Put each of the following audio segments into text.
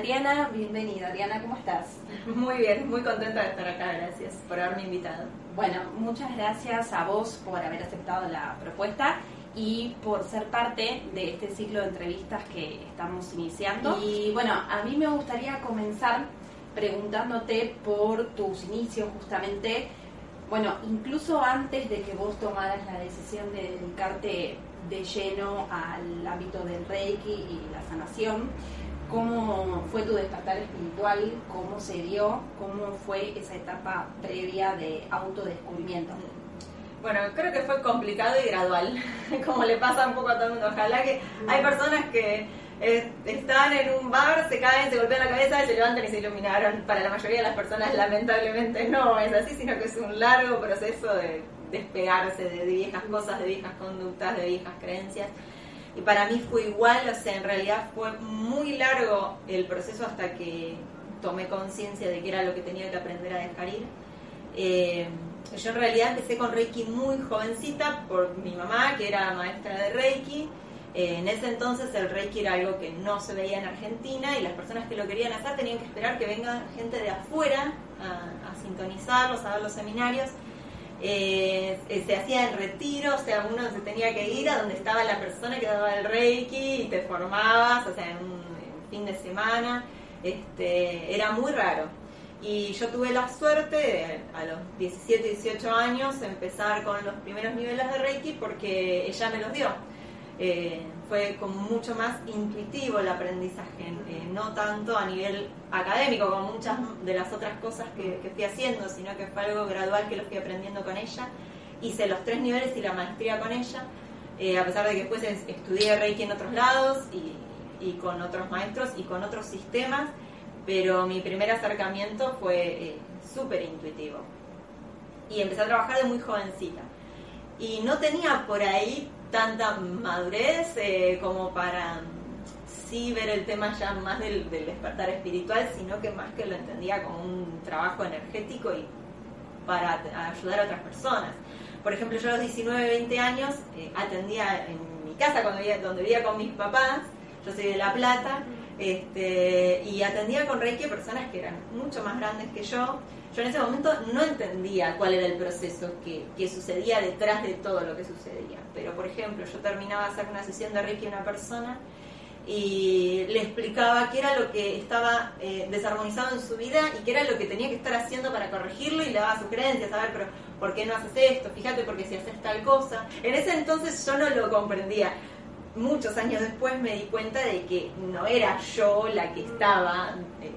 Adriana. Bienvenida, Adriana, ¿cómo estás? Muy bien, muy contenta de estar acá, gracias por haberme invitado. Bueno, muchas gracias a vos por haber aceptado la propuesta y por ser parte de este ciclo de entrevistas que estamos iniciando. Y bueno, a mí me gustaría comenzar preguntándote por tus inicios justamente, bueno, incluso antes de que vos tomaras la decisión de dedicarte de lleno al ámbito del Reiki y la sanación. ¿Cómo fue tu despertar espiritual? ¿Cómo se dio? ¿Cómo fue esa etapa previa de autodescubrimiento? Bueno, creo que fue complicado y gradual, como le pasa un poco a todo el mundo. Ojalá que hay personas que eh, están en un bar, se caen, se golpean la cabeza se levantan y se iluminaron. Para la mayoría de las personas, lamentablemente, no es así, sino que es un largo proceso de despegarse de, viejas cosas, de viejas conductas, de viejas creencias. Y para mí fue igual, o sea, en realidad fue muy largo el proceso hasta que tomé conciencia de que era lo que tenía que aprender a dejar ir. Eh, yo en realidad empecé con Reiki muy jovencita por mi mamá, que era maestra de Reiki. Eh, en ese entonces el Reiki era algo que no se veía en Argentina y las personas que lo querían hacer tenían que esperar que venga gente de afuera a, a sintonizarlos, a dar los seminarios. Eh, eh, se hacía en retiro, o sea, uno se tenía que ir a donde estaba la persona que daba el reiki y te formabas, o sea, en un, fin de semana, este, era muy raro. Y yo tuve la suerte a los 17, 18 años empezar con los primeros niveles de reiki porque ella me los dio. Eh, fue como mucho más intuitivo el aprendizaje, eh, no tanto a nivel académico como muchas de las otras cosas que, fui haciendo, sino que fue algo gradual que lo fui aprendiendo con ella. Hice los tres niveles y la maestría con ella, eh, a pesar de que después estudié Reiki en otros lados y, y, con otros maestros y con otros sistemas, pero mi primer acercamiento fue eh, súper intuitivo. Y empecé a trabajar de muy jovencita. Y no tenía por ahí tanta madurez eh, como para sí ver el tema ya más del, despertar espiritual, sino que más que lo entendía como un trabajo energético y para ayudar a otras personas. Por ejemplo, yo a los 19, 20 años eh, atendía en mi casa cuando vivía, donde vivía con mis papás, yo soy de La Plata, este, y atendía con Reiki personas que eran mucho más grandes que yo, yo en ese momento no entendía cuál era el proceso que, que, sucedía detrás de todo lo que sucedía. Pero, por ejemplo, yo terminaba de hacer una sesión de Reiki a una persona y le explicaba qué era lo que estaba eh, desarmonizado en su vida y qué era lo que tenía que estar haciendo para corregirlo y le daba sugerencias, a ver, pero ¿por qué no haces esto? Fíjate porque si haces tal cosa. En ese entonces yo no lo comprendía. Muchos años después me di cuenta de que no era yo la que estaba... Eh,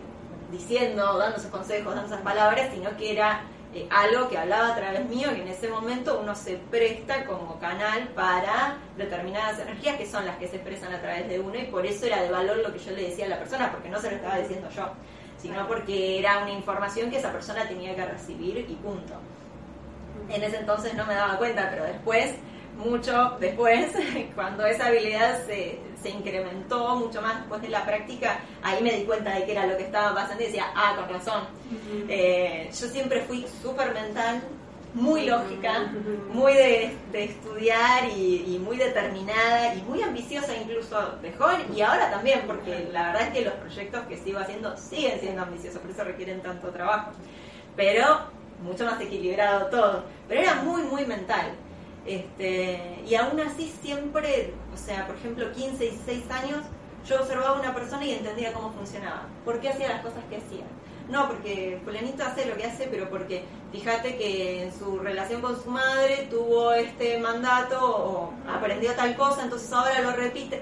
diciendo, dando esos consejos, dando esas palabras, sino que era eh, algo que hablaba a través mío, que en ese momento uno se presta como canal para determinadas energías que son las que se expresan a través de uno y por eso era de valor lo que yo le decía a la persona, porque no se lo estaba diciendo yo, sino porque era una información que esa persona tenía que recibir y punto. En ese entonces no me daba cuenta, pero después mucho después, cuando esa habilidad se, se, incrementó mucho más después de la práctica, ahí me di cuenta de que era lo que estaba pasando y decía, ah, con razón. Eh, yo siempre fui súper mental, muy lógica, muy de, estudiar y, muy determinada y muy ambiciosa incluso de joven y ahora también, porque la verdad es que los proyectos que sigo haciendo siguen siendo ambiciosos, por eso requieren tanto trabajo. Pero mucho más equilibrado todo. Pero era muy, muy mental. Este, y aún así siempre, o sea, por ejemplo, 15, 16 años, yo observaba a una persona y entendía cómo funcionaba, por qué hacía las cosas que hacía. No, porque fulanito hace lo que hace, pero porque fíjate que en su relación con su madre tuvo este mandato o aprendió tal cosa, entonces ahora lo repite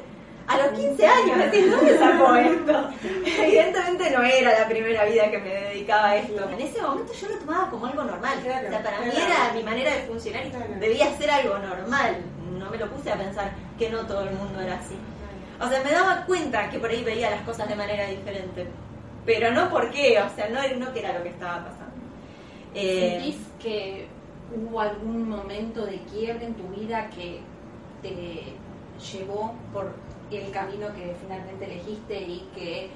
a los 15 años, decir, ¿dónde sacó esto? Evidentemente no era la primera vida que me dedicaba a esto. En ese momento yo lo tomaba como algo normal. o sea, para mí era mi manera de funcionar y debía ser algo normal. No me lo puse a pensar que no todo el mundo era así. O sea, me daba cuenta que por ahí veía las cosas de manera diferente. Pero no por qué, o sea, no, no que era lo que estaba pasando. Eh, ¿Sentís que hubo algún momento de quiebre en tu vida que te llevó por el camino que finalmente elegiste y que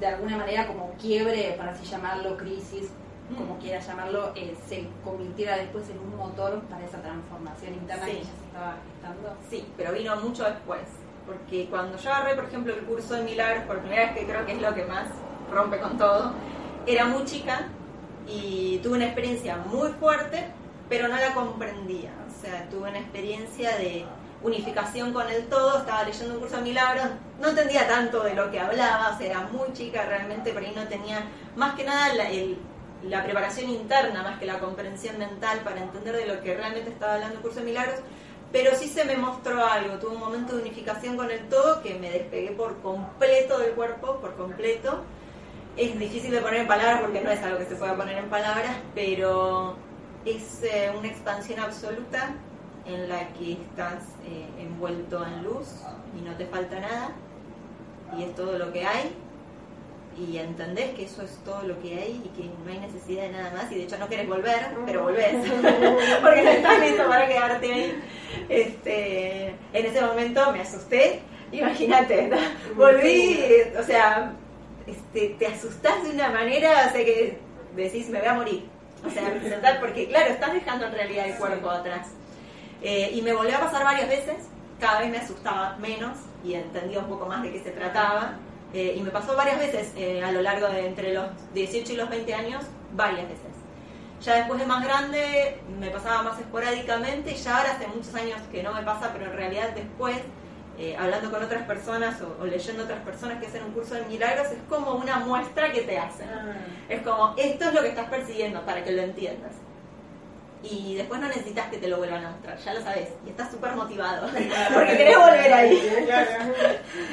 de alguna manera como quiebre, para así llamarlo, crisis, como quieras llamarlo, eh, se convirtiera después en un motor para esa transformación interna que ya se estaba gestando. Sí, pero vino mucho después. porque cuando yo agarré, por ejemplo, el curso de Milagros, por primera vez que creo que es lo que más rompe con todo, era muy chica y tuve una experiencia muy fuerte, pero no la comprendía. O sea, tuve una experiencia de unificación con el todo, estaba leyendo un curso de milagros, no entendía tanto de lo que hablaba, o sea, era muy chica realmente, por ahí no tenía más que nada la, la preparación interna, más que la comprensión mental para entender de lo que realmente estaba hablando el curso de milagros, pero sí se me mostró algo, tuve un momento de unificación con el todo que me despegué por completo del cuerpo, por completo. Es difícil de poner en palabras porque no es algo que se pueda poner en palabras, pero es eh, una expansión absoluta en la que estás eh, envuelto en luz y no te falta nada y es todo lo que hay y entendés que eso es todo lo que hay y que no hay necesidad de nada más y de hecho no quieres volver, pero volvés porque no estás listo para quedarte ahí. Este, en ese momento me asusté, imagínate, volví, o sea, este, te asustás de una manera, o sea que decís me voy a morir. O sea, porque claro, estás dejando en realidad el cuerpo atrás. Eh, y me volvió a pasar varias veces, cada vez me asustaba menos y entendía un poco más de qué se trataba. Eh, y me pasó varias veces eh, a lo largo de entre los 18 y los 20 años, varias veces. Ya después de más grande me pasaba más esporádicamente y ya ahora hace muchos años que no me pasa, pero en realidad después, hablando con otras personas o, leyendo otras personas que hacen un curso de milagros, es como una muestra que te hacen. Ah. Es como, esto es lo que estás persiguiendo para que lo entiendas y después no necesitas que te lo vuelvan a mostrar, ya lo sabes, y estás súper motivado, porque querés volver ahí.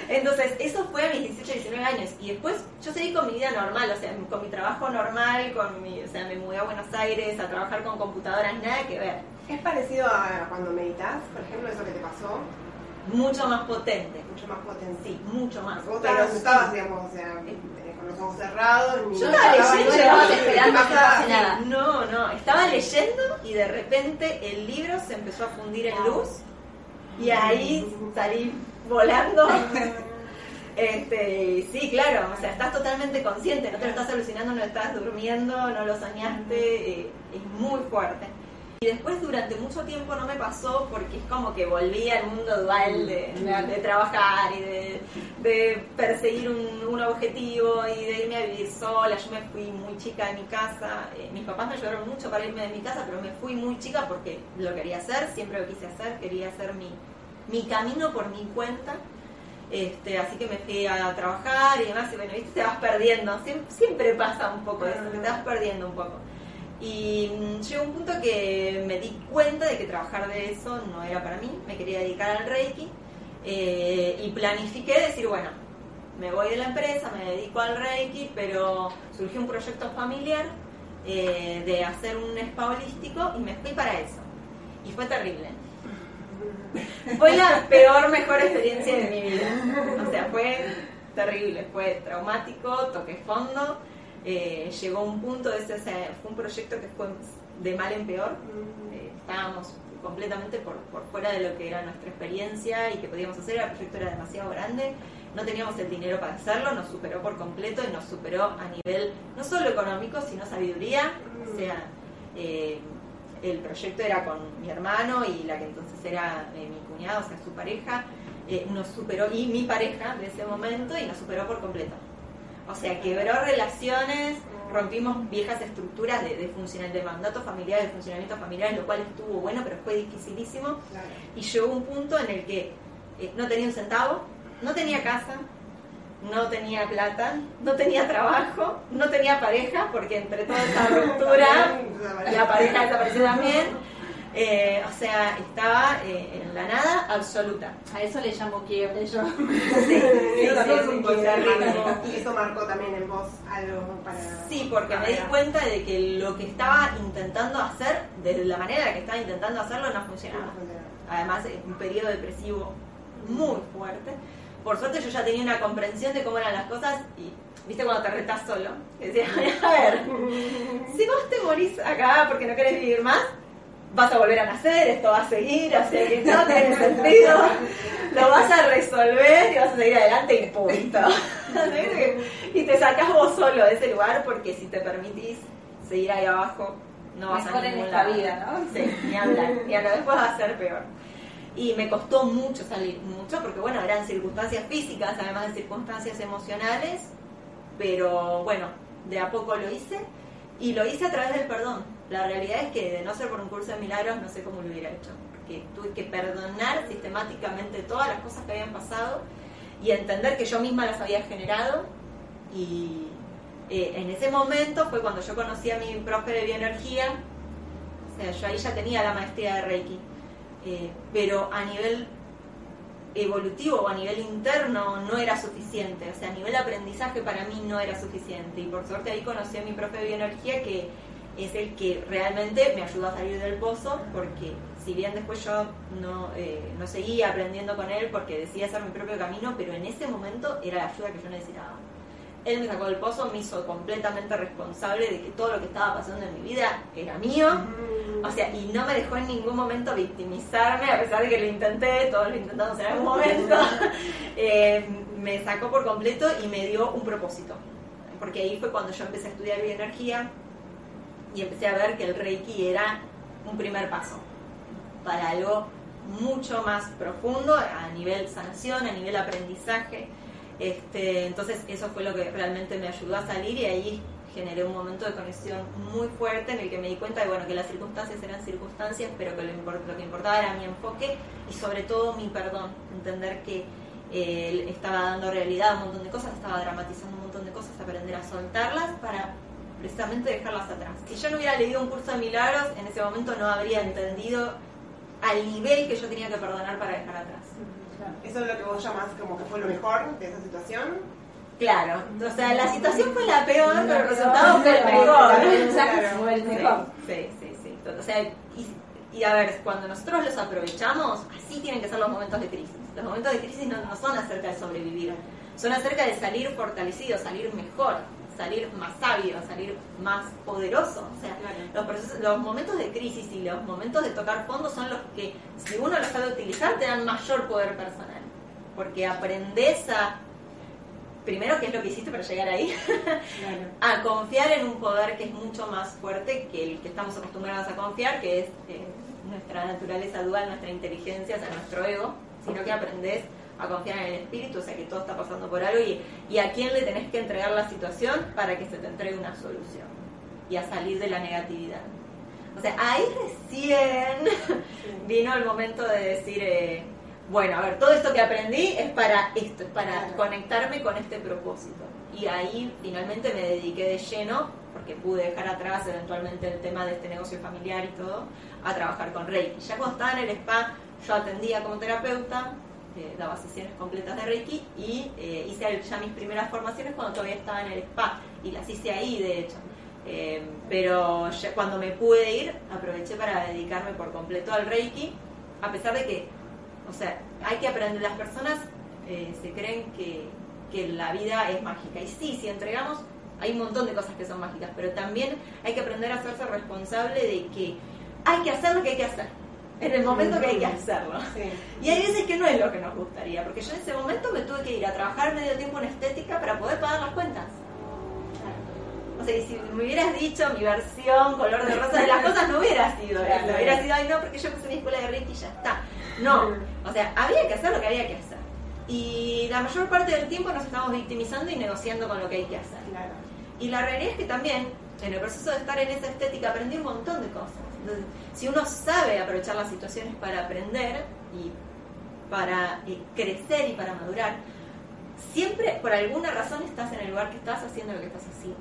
Entonces, eso fue a mis 18, 19 años, y después yo seguí con mi vida normal, o sea, con mi trabajo normal, con mi, o sea, me mudé a Buenos Aires a trabajar con computadoras, nada que ver. ¿Es parecido a cuando meditas, por ejemplo, eso que te pasó? Mucho más potente. Mucho más potente. Sí, mucho más. Vos pero estabas, digamos, o sea los ojos cerrados. Yo estaba leyendo, estaba esperando que nada. No, no, estaba leyendo y de repente el libro se empezó a fundir en luz y ahí salí volando. Este, sí, claro, o sea, estás totalmente consciente, no te lo estás alucinando, no estás durmiendo, no lo soñaste, eh, es muy fuerte. Y después durante mucho tiempo no me pasó porque es como que volví al mundo dual de, trabajar y de, perseguir un, objetivo y de irme a vivir sola. Yo me fui muy chica de mi casa. Eh, mis papás me ayudaron mucho para irme de mi casa, pero me fui muy chica porque lo quería hacer, siempre lo quise hacer, quería hacer mi, mi camino por mi cuenta. Este, así que me fui a trabajar y demás, y bueno, viste, te vas perdiendo, siempre, pasa un poco eso, te vas perdiendo un poco. Y mm, llegó un punto que me di cuenta de que trabajar de eso no era para mí, me quería dedicar al Reiki eh, y planifiqué decir, bueno, me voy de la empresa, me dedico al Reiki, pero surgió un proyecto familiar eh, de hacer un spa holístico y me fui para eso. Y fue terrible. Fue la peor, mejor experiencia de mi vida. O sea, fue terrible, fue traumático, toqué fondo eh, llegó un punto, ese, fue un proyecto que fue de mal en peor, eh, estábamos completamente por, por, fuera de lo que era nuestra experiencia y que podíamos hacer, el proyecto era demasiado grande, no teníamos el dinero para hacerlo, nos superó por completo y nos superó a nivel no solo económico, sino sabiduría, o sea, eh, el proyecto era con mi hermano y la que entonces era mi cuñado, o sea, su pareja, nos superó, y mi pareja de ese momento, y nos superó por completo. O sea, quebró relaciones, rompimos viejas estructuras de, de, funcional, de mandato familiar, de funcionamiento familiar, lo cual estuvo bueno, pero fue dificilísimo. Y llegó un punto en el que eh, no tenía un centavo, no tenía casa, no tenía plata, no tenía trabajo, no tenía pareja, porque entre toda esa ruptura la pareja desapareció también. Eh, o sea, estaba eh, en la nada absoluta. A eso le llamo quiebre yo. Sí, Y eso marcó también en vos algo para... Sí, porque me di cuenta de que lo que estaba intentando hacer, de la manera en la que estaba intentando hacerlo, no funcionaba. Además, es un periodo depresivo muy fuerte. Por suerte yo ya tenía una comprensión de cómo eran las cosas y viste cuando te retas solo, que decías, a ver, si vos te morís acá porque no querés vivir más, vas a volver a nacer, esto va a seguir, así que no tiene sentido, lo vas a resolver y vas a seguir adelante y punto. y te sacas vos solo de ese lugar porque si te permitís seguir ahí abajo, no vas a ningún en esta vida, ¿no? Sí, ni hablar, ni hablar, después va a ser peor. y me costó mucho salir, mucho, porque bueno, eran circunstancias físicas, además de circunstancias emocionales, pero bueno, de a poco lo hice y lo hice a través del perdón. La realidad es que de no ser por un curso de milagros no sé cómo lo hubiera hecho, porque tuve que perdonar sistemáticamente todas las cosas que habían pasado y entender que yo misma las había generado. Y eh, en ese momento fue cuando yo conocí a mi profe de bioenergía, o sea, yo ahí ya tenía la maestría de Reiki, eh, pero a nivel evolutivo o a nivel interno no era suficiente, o sea, a nivel aprendizaje para mí no era suficiente. Y por suerte ahí conocí a mi profe de bioenergía que es el que realmente me ayudó a salir del pozo porque si bien después yo no, eh, no seguía aprendiendo con él porque decidí hacer mi propio camino, pero en ese momento era la ayuda que yo necesitaba él me sacó del pozo, me hizo completamente responsable de que todo lo que estaba pasando en mi vida era mío. O sea, y no me dejó en ningún momento victimizarme, a pesar de que lo intenté, todos lo intentamos en algún momento. Eh, me sacó por completo y me dio un propósito. Porque ahí fue cuando yo empecé a estudiar bioenergía y empecé a ver que el Reiki era un primer paso para algo mucho más profundo a nivel sanación, a nivel aprendizaje. Este, entonces eso fue lo que realmente me ayudó a salir y ahí generé un momento de conexión muy fuerte en el que me di cuenta de bueno, que las circunstancias eran circunstancias, pero que lo, que importaba era mi enfoque y sobre todo mi perdón, entender que eh, estaba dando realidad a un montón de cosas, estaba dramatizando un montón de cosas, aprender a soltarlas para precisamente dejarlas atrás. Si yo no hubiera leído un curso de milagros, en ese momento no habría entendido al nivel que yo tenía que perdonar para dejar atrás. ¿Eso es lo que vos llamás como que fue lo mejor de esa situación? Claro, o sea, la situación fue la peor, pero el resultado fue el mejor. fue el mejor. Sí, sí, sí. O sea, y, a ver, cuando nosotros los aprovechamos, así tienen que ser los momentos de crisis. Los momentos de crisis no, no son acerca de sobrevivir, son acerca de salir fortalecidos, salir mejor salir más sabio, salir más poderoso. O sea, los, los momentos de crisis y los momentos de tocar fondo son los que, si uno los sabe utilizar, te dan mayor poder personal. Porque aprendes a, primero, qué es lo que hiciste para llegar ahí, a confiar en un poder que es mucho más fuerte que el que estamos acostumbrados a confiar, que es eh, nuestra naturaleza dual, nuestra inteligencia, o sea, nuestro ego, sino que aprendes a confiar en el espíritu, o sea que todo está pasando por algo y, y a quién le tenés que entregar la situación para que se te entregue una solución y a salir de la negatividad. O sea, ahí recién vino el momento de decir, eh, bueno, a ver, todo esto que aprendí es para esto, es para conectarme con este propósito. Y ahí finalmente me dediqué de lleno, porque pude dejar atrás eventualmente el tema de este negocio familiar y todo, a trabajar con Reiki. Ya cuando estaba en el spa, yo atendía como terapeuta, eh, daba sesiones completas de Reiki y eh, hice ya mis primeras formaciones cuando todavía estaba en el spa y las hice ahí de hecho. Eh, pero cuando me pude ir aproveché para dedicarme por completo al Reiki, a pesar de que, o sea, hay que aprender, las personas se creen que, que la vida es mágica y sí, si entregamos hay un montón de cosas que son mágicas, pero también hay que aprender a hacerse responsable de que hay que hacer lo que hay que hacer en el momento que hay que hacerlo. Y hay veces que no es lo que nos gustaría, porque yo en ese momento me tuve que ir a trabajar medio tiempo en estética para poder pagar las cuentas. O sea, y si me hubieras dicho mi versión color de rosa de las cosas, no hubiera sido eso. Hubiera sido, ay, no, porque yo puse mi escuela de Reiki y ya está. No, o sea, había que hacer lo que había que hacer. Y la mayor parte del tiempo nos estamos victimizando y negociando con lo que hay que hacer. Y la realidad es que también, en el proceso de estar en esa estética, aprendí un montón de cosas si uno sabe aprovechar las situaciones para aprender y para crecer y para madurar, siempre por alguna razón estás en el lugar que estás haciendo lo que estás haciendo.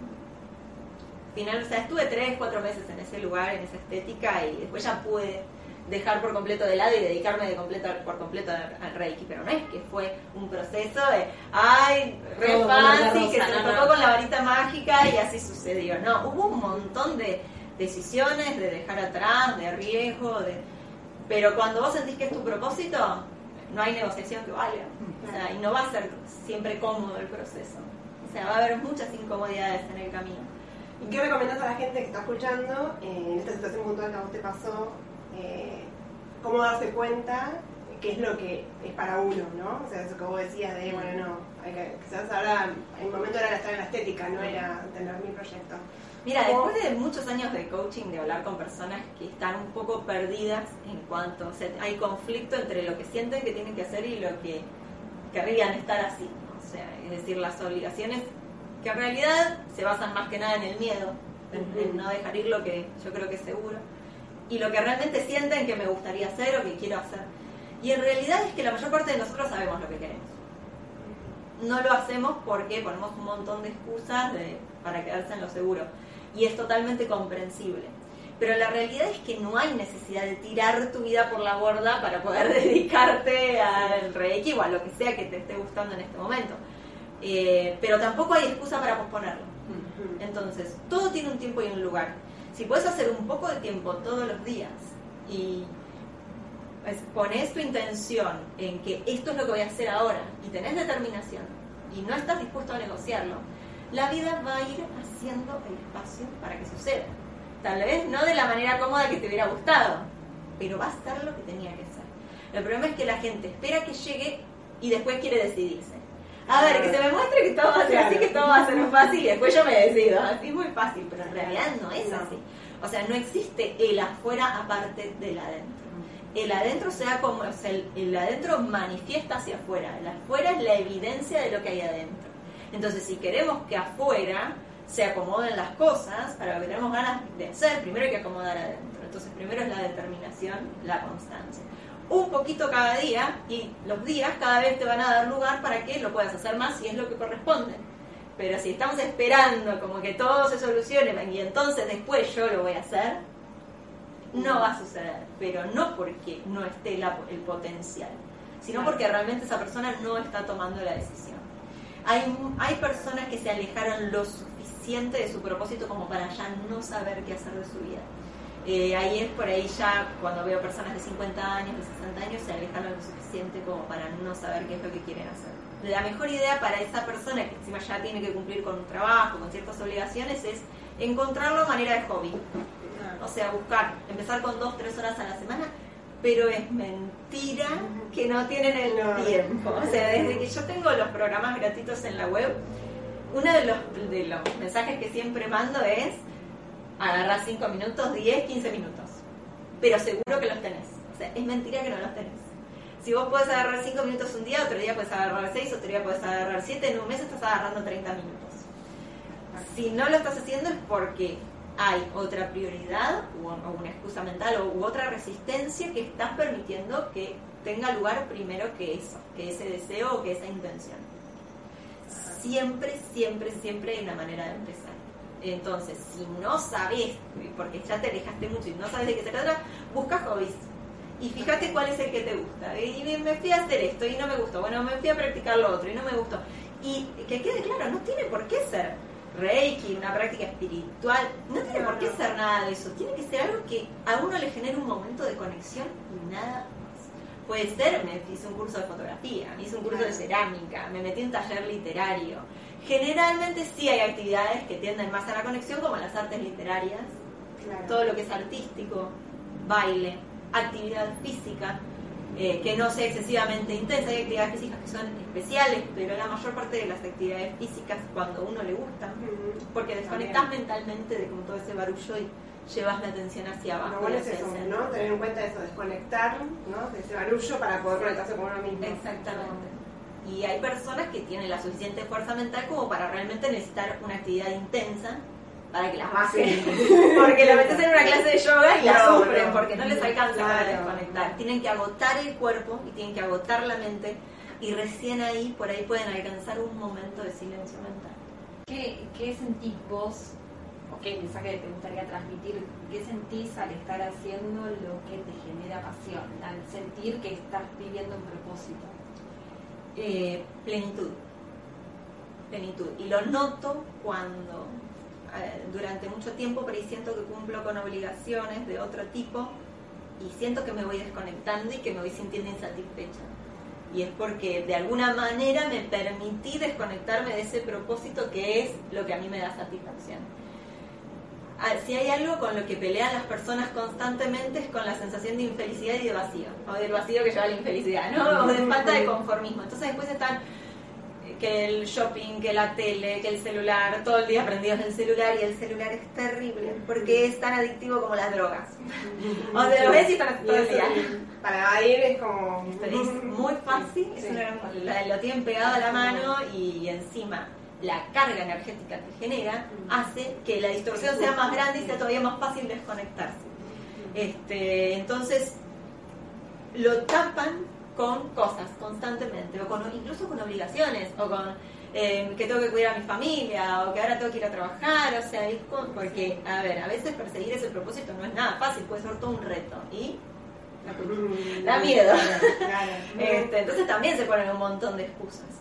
Final, o sea, estuve tres, cuatro meses en ese lugar, en esa estética, y después ya pude dejar por completo de lado y dedicarme de completo, por completo al Reiki, pero no es que fue un proceso de, ay, re fácil, que se me tocó con la varita mágica y así sucedió. No, hubo un montón de, decisiones de dejar atrás, de riesgo, de... pero cuando vos sentís que es tu propósito, no hay negociación que valga. O sea, y no va a ser siempre cómodo el proceso. O sea, va a haber muchas incomodidades en el camino. ¿Y qué recomendás a la gente que está escuchando en esta situación puntual que a vos te pasó? Eh, ¿Cómo darse cuenta qué es lo que es para uno, ¿no? O sea, eso que vos decías de, bueno, no, hay que, quizás ahora, el momento era estar en la estética, no era tener mi proyecto. Mira, después de muchos años de coaching, de hablar con personas que están un poco perdidas en cuanto, o sea, hay conflicto entre lo que sienten que tienen que hacer y lo que querrían estar así. O sea, es decir, las obligaciones que en realidad se basan más que nada en el miedo, en, no dejar ir lo que yo creo que es seguro, y lo que realmente sienten que me gustaría hacer o que quiero hacer. Y en realidad es que la mayor parte de nosotros sabemos lo que queremos. No lo hacemos porque ponemos un montón de excusas para quedarse en lo seguro y es totalmente comprensible. Pero la realidad es que no hay necesidad de tirar tu vida por la borda para poder dedicarte al reiki o a lo que sea que te esté gustando en este momento. Eh, pero tampoco hay excusa para posponerlo. Entonces, todo tiene un tiempo y un lugar. Si puedes hacer un poco de tiempo todos los días y pues, pones tu intención en que esto es lo que voy a hacer ahora y tenés determinación y no estás dispuesto a negociarlo, la vida va a ir haciendo el espacio para que suceda. Tal vez no de la manera cómoda que te hubiera gustado, pero va a estar lo que tenía que ser. El problema es que la gente espera que llegue y después quiere decidirse. A ver, que se me muestre que todo va a ser así, que todo va a ser muy fácil y después yo me decido. Así es muy fácil, pero en realidad no es así. O sea, no existe el afuera aparte del adentro. El adentro sea como, o sea, el, el adentro manifiesta hacia afuera. El afuera es la evidencia de lo que hay adentro. Entonces, si queremos que afuera se acomoden las cosas, para lo que tenemos ganas de hacer, primero hay que acomodar adentro. Entonces, primero es la determinación, la constancia. Un poquito cada día y los días cada vez te van a dar lugar para que lo puedas hacer más si es lo que corresponde. Pero si estamos esperando como que todo se solucione y entonces después yo lo voy a hacer, no va a suceder. Pero no porque no esté el potencial, sino porque realmente esa persona no está tomando la decisión. Hay, hay personas que se alejaron lo suficiente de su propósito como para ya no saber qué hacer de su vida. Eh, ahí es por ahí ya cuando veo personas de 50 años, de 60 años, se alejaron lo suficiente como para no saber qué es lo que quieren hacer. La mejor idea para esa persona que encima ya tiene que cumplir con un trabajo, con ciertas obligaciones, es encontrarlo a manera de hobby. O sea, buscar, empezar con dos, tres horas a la semana, pero es mentira que no tienen el tiempo. O sea, desde que yo tengo los programas gratuitos en la web, uno de los, de los mensajes que siempre mando es agarrar 5 minutos, 10, 15 minutos. Pero seguro que los tenés. O sea, es mentira que no los tenés. Si vos podés agarrar 5 minutos un día, otro día puedes agarrar 6, otro día puedes agarrar 7, en un mes estás agarrando 30 minutos. Si no lo estás haciendo es porque hay otra prioridad o, una excusa mental o, otra resistencia que estás permitiendo que tenga lugar primero que eso, que ese deseo o que esa intención. Siempre, siempre, siempre hay una manera de empezar. Entonces, si no sabes, porque ya te alejaste mucho y no sabes de qué se trata, busca hobbies. Y fíjate cuál es el que te gusta. Y me fui a hacer esto y no me gustó. Bueno, me fui a practicar lo otro y no me gustó. Y que quede claro, no tiene por qué ser Reiki, una práctica espiritual, no tiene por qué ser nada de eso, tiene que ser algo que a uno le genere un momento de conexión y nada más. Puede ser, me hice un curso de fotografía, me hice un curso de cerámica, me metí en un taller literario. Generalmente sí hay actividades que tienden más a la conexión, como las artes literarias, todo lo que es artístico, baile, actividad física, eh, que no sea excesivamente intensa. Hay actividades físicas que son especiales, pero la mayor parte de las actividades físicas, cuando uno le gusta, porque desconectas mentalmente de como todo ese barullo y llevas la atención hacia abajo. Lo bueno es eso, ¿no? Tener en cuenta eso, desconectar ¿no? de ese barullo para poder conectarse con uno mismo. Exactamente. Y hay personas que tienen la suficiente fuerza mental como para realmente necesitar una actividad intensa para que las bajen. porque la metes en una clase de yoga y la sufren porque no les alcanza para desconectar. Tienen que agotar el cuerpo y tienen que agotar la mente y recién ahí, por ahí pueden alcanzar un momento de silencio mental. ¿Qué, qué sentís vos o qué mensaje te gustaría transmitir? ¿Qué sentís al estar haciendo lo que te genera pasión? Al sentir que estás viviendo un propósito. Eh, plenitud. Plenitud. Y lo noto cuando eh, durante mucho tiempo, pero siento que cumplo con obligaciones de otro tipo y siento que me voy desconectando y que me voy sintiendo insatisfecha. Y es porque de alguna manera me permití desconectarme de ese propósito que es lo que a mí me da satisfacción. Si hay algo con lo que pelean las personas constantemente es con la sensación de infelicidad y de vacío, o del vacío que lleva a la infelicidad, ¿no? O de falta de conformismo. Entonces después están eh, que el shopping, que la tele, que el celular, todo el día prendidos en el celular y el celular es terrible porque es tan adictivo como las drogas. O sea, lo ves y estás todo el día. Para ir es como... Es muy fácil, lo tienen pegado a la mano y encima la carga energética que genera hace que la distorsión sea más grande y sea todavía más fácil desconectarse. Este, entonces, lo tapan con cosas constantemente, o con, incluso con obligaciones, o con eh, que tengo que cuidar a mi familia, o que ahora tengo que ir a trabajar, o sea, porque, a ver, a veces perseguir ese propósito no es nada fácil, puede ser todo un reto, y da miedo. Este, entonces también se ponen un montón de excusas.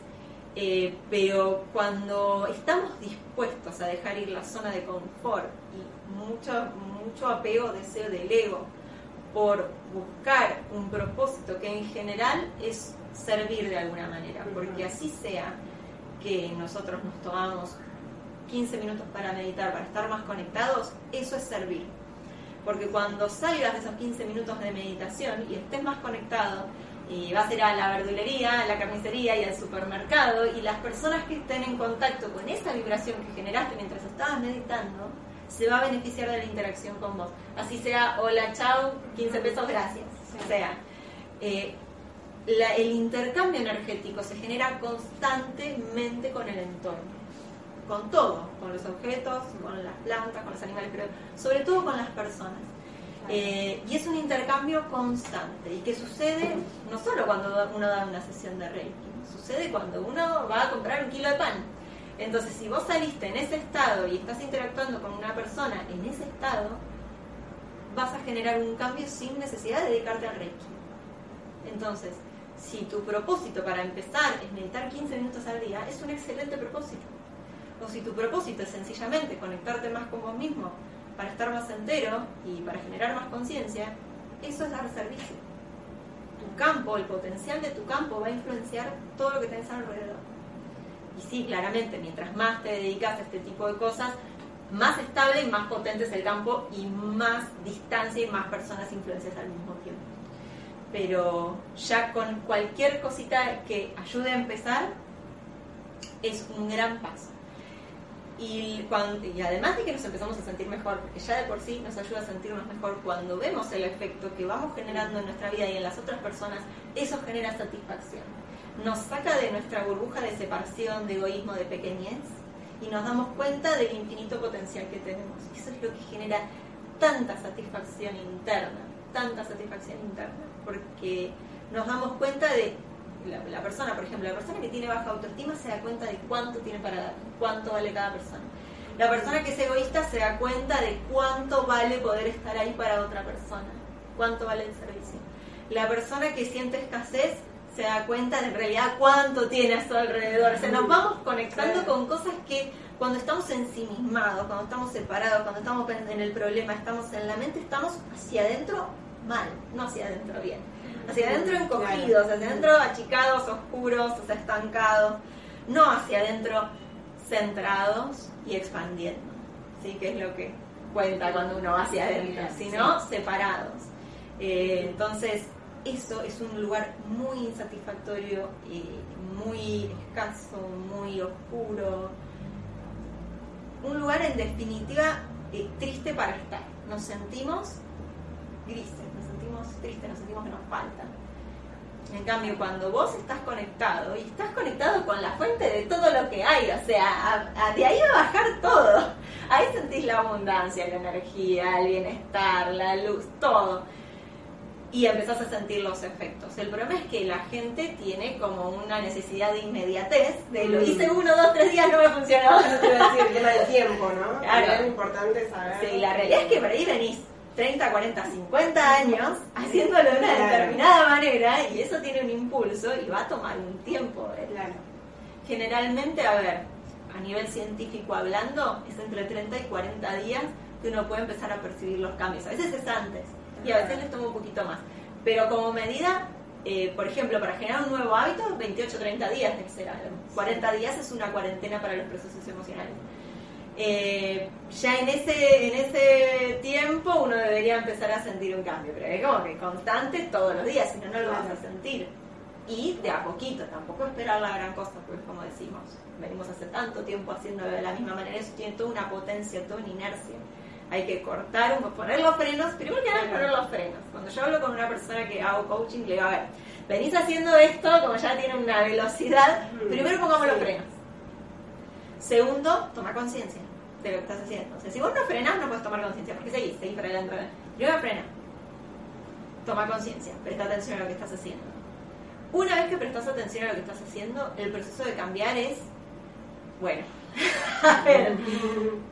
Eh, pero cuando estamos dispuestos a dejar ir la zona de confort y mucho, mucho apego, deseo del ego por buscar un propósito que en general es servir de alguna manera, porque así sea que nosotros nos tomamos 15 minutos para meditar, para estar más conectados, eso es servir. Porque cuando salgas de esos 15 minutos de meditación y estés más conectado, y vas a ir a la verdulería, a la carnicería y al supermercado y las personas que estén en contacto con esa vibración que generaste mientras estabas meditando, se va a beneficiar de la interacción con vos. Así sea, hola, chao, 15 pesos, gracias. O sea, eh, el intercambio energético se genera constantemente con el entorno, con todo, con los objetos, con las plantas, con los animales, pero sobre todo con las personas. Eh, y es un intercambio constante y que sucede no solo cuando uno da una sesión de Reiki, sucede cuando uno va a comprar un kilo de pan. Entonces, si vos saliste en ese estado y estás interactuando con una persona en ese estado, vas a generar un cambio sin necesidad de dedicarte al Reiki. Entonces, si tu propósito para empezar es meditar 15 minutos al día, es un excelente propósito. O si tu propósito es sencillamente conectarte más con vos mismo, para estar más entero y para generar más conciencia, eso es dar servicio. Tu campo, el potencial de tu campo va a influenciar todo lo que tenés alrededor. Y sí, claramente, mientras más te dedicas a este tipo de cosas, más estable y más potente es el campo y más distancia y más personas influencias al mismo tiempo. Pero ya con cualquier cosita que ayude a empezar, es un gran paso. Y, cuando, y además de que nos empezamos a sentir mejor, porque ya de por sí nos ayuda a sentirnos mejor cuando vemos el efecto que vamos generando en nuestra vida y en las otras personas, eso genera satisfacción. Nos saca de nuestra burbuja de separación, de egoísmo, de pequeñez y nos damos cuenta del infinito potencial que tenemos. Eso es lo que genera tanta satisfacción interna, tanta satisfacción interna, porque nos damos cuenta de la, persona, por ejemplo, la persona que tiene baja autoestima se da cuenta de cuánto tiene para dar, cuánto vale cada persona. La persona que es egoísta se da cuenta de cuánto vale poder estar ahí para otra persona, cuánto vale el servicio. La persona que siente escasez se da cuenta de en realidad cuánto tiene a su alrededor. O sea, nos vamos conectando con cosas que cuando estamos ensimismados, cuando estamos separados, cuando estamos en el problema, estamos en la mente, estamos hacia adentro mal, no hacia adentro bien hacia adentro encogidos, hacia adentro achicados, oscuros, o sea, estancados, no hacia adentro centrados y expandiendo, ¿sí? que es lo que cuenta cuando uno va hacia adentro, sino separados. Eh, entonces, eso es un lugar muy insatisfactorio, y muy escaso, muy oscuro, un lugar en definitiva eh, triste para estar. Nos sentimos grises triste, nos sentimos que nos falta. En cambio, cuando vos estás conectado y estás conectado con la fuente de todo lo que hay, o sea, de ahí va a bajar todo. Ahí sentís la abundancia, la energía, el bienestar, la luz, todo. Y empezás a sentir los efectos. El problema es que la gente tiene como una necesidad de inmediatez, de lo hice uno, dos, tres días, no me funcionó. Eso te iba a decir, el tema del tiempo, ¿no? Claro. Es importante saber. Sí, la realidad es que por ahí venís 30, 40, 50 años haciéndolo de una determinada manera y eso tiene un impulso y va a tomar un tiempo. ¿eh? Generalmente, a ver, a nivel científico hablando, es entre 30 y 40 días que uno puede empezar a percibir los cambios. A veces es antes y a veces les toma un poquito más. Pero como medida, eh, por ejemplo, para generar un nuevo hábito, 28-30 días 40 días es una cuarentena para los procesos emocionales. Eh, ya en ese, en ese tiempo uno debería empezar a sentir un cambio, pero es como que constante todos los días, si no, no lo vas a sentir. Y de a poquito, tampoco esperar la gran cosa, porque como decimos, venimos hace tanto tiempo haciéndolo de la misma manera, eso tiene toda una potencia, toda una inercia. Hay que cortar, poner los frenos, primero que nada poner los frenos. Cuando yo hablo con una persona que hago coaching, le digo, a ver, venís haciendo esto, como ya tiene una velocidad, primero pongamos los frenos. Segundo, toma conciencia de lo que estás haciendo. Si vos no frenás, no puedes tomar conciencia, porque seguís, seguís para adelante. Primero frena. Toma conciencia, presta atención a lo que estás haciendo. Una vez que prestas atención a lo que estás haciendo, el proceso de cambiar es, bueno, a ver,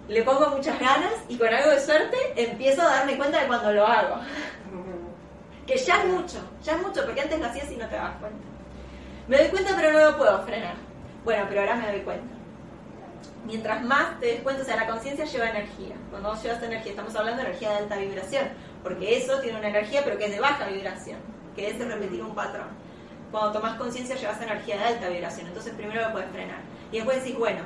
le pongo muchas ganas y con algo de suerte empiezo a darme cuenta de cuando lo hago. Que ya es mucho, ya es mucho, porque antes lo hacías y no te das cuenta. Me doy cuenta pero no lo puedo frenar. Bueno, pero ahora me doy cuenta mientras más te des cuenta, o sea, la conciencia lleva energía. Cuando vos llevas energía, estamos hablando de energía de alta vibración, porque eso tiene una energía, pero que es de baja vibración, que es de repetir un patrón. Cuando tomas conciencia, llevas energía de alta vibración, entonces primero lo puedes frenar. Y después decís, bueno,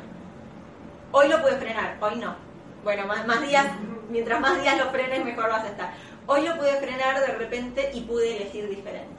hoy lo puedes frenar, hoy no. Bueno, más días, mientras más días lo frenes, mejor vas a estar. Hoy lo pude frenar de repente y pude elegir diferente